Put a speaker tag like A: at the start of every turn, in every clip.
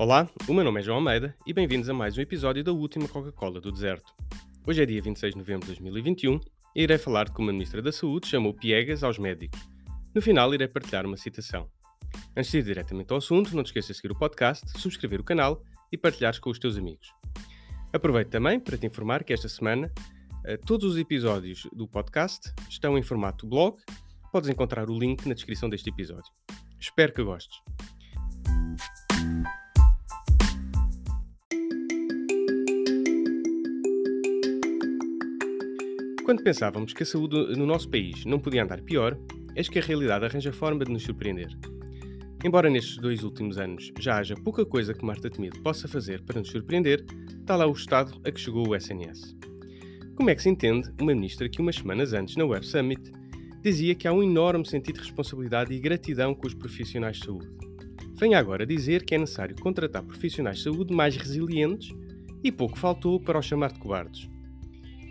A: Olá, o meu nome é João Almeida e bem-vindos a mais um episódio da última Coca-Cola do Deserto. Hoje é dia 26 de novembro de 2021 e irei falar de como a Ministra da Saúde chamou piegas aos médicos. No final, irei partilhar uma citação. Antes de ir diretamente ao assunto, não te esqueças de seguir o podcast, subscrever o canal e partilhares com os teus amigos. Aproveito também para te informar que esta semana eh, todos os episódios do podcast estão em formato blog. Podes encontrar o link na descrição deste episódio. Espero que gostes. Quando pensávamos que a saúde no nosso país não podia andar pior, eis que a realidade arranja forma de nos surpreender. Embora nestes dois últimos anos já haja pouca coisa que Marta Temido possa fazer para nos surpreender, está lá o estado a que chegou o SNS. Como é que se entende uma ministra que umas semanas antes, na Web Summit, dizia que há um enorme sentido de responsabilidade e gratidão com os profissionais de saúde? Venha agora dizer que é necessário contratar profissionais de saúde mais resilientes e pouco faltou para os chamar de cobardes.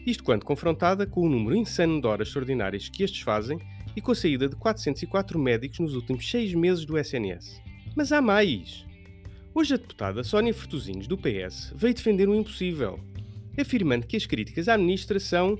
A: Isto quando confrontada com o número insano de horas extraordinárias que estes fazem e com a saída de 404 médicos nos últimos seis meses do SNS. Mas há mais! Hoje a deputada Sónia Fertuzinhos, do PS, veio defender o impossível, afirmando que as críticas à ministra são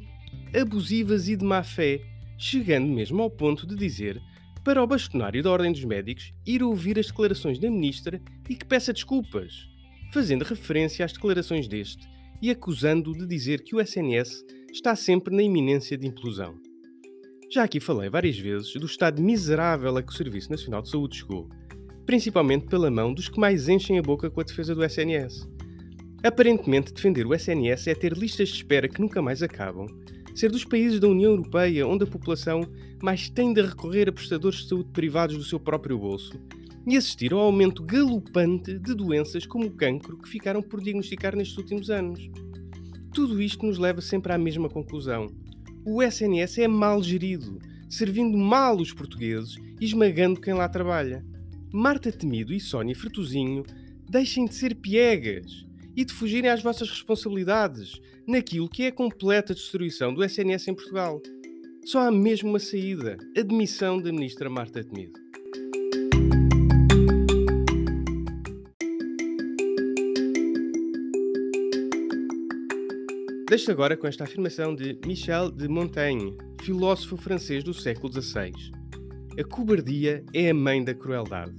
A: abusivas e de má fé, chegando mesmo ao ponto de dizer para o bastonário da Ordem dos Médicos ir ouvir as declarações da ministra e que peça desculpas, fazendo referência às declarações deste e acusando-o de dizer que o SNS está sempre na iminência de implosão. Já aqui falei várias vezes do estado miserável a que o Serviço Nacional de Saúde chegou, principalmente pela mão dos que mais enchem a boca com a defesa do SNS. Aparentemente, defender o SNS é ter listas de espera que nunca mais acabam, ser dos países da União Europeia onde a população mais tem de recorrer a prestadores de saúde privados do seu próprio bolso e assistir ao aumento galopante de doenças como o cancro que ficaram por diagnosticar nestes últimos anos. Tudo isto nos leva sempre à mesma conclusão. O SNS é mal gerido, servindo mal os portugueses e esmagando quem lá trabalha. Marta Temido e Sónia Fertuzinho deixem de ser piegas e de fugirem às vossas responsabilidades naquilo que é a completa destruição do SNS em Portugal. Só há mesmo uma saída: a demissão da ministra Marta Temido. Deixo agora com esta afirmação de Michel de Montaigne, filósofo francês do século XVI. A cobardia é a mãe da crueldade.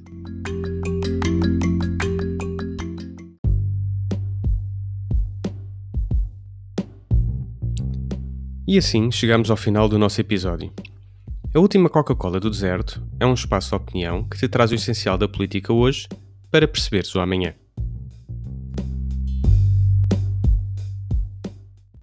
A: E assim chegamos ao final do nosso episódio. A última Coca-Cola do deserto é um espaço de opinião que te traz o essencial da política hoje para perceberes o amanhã.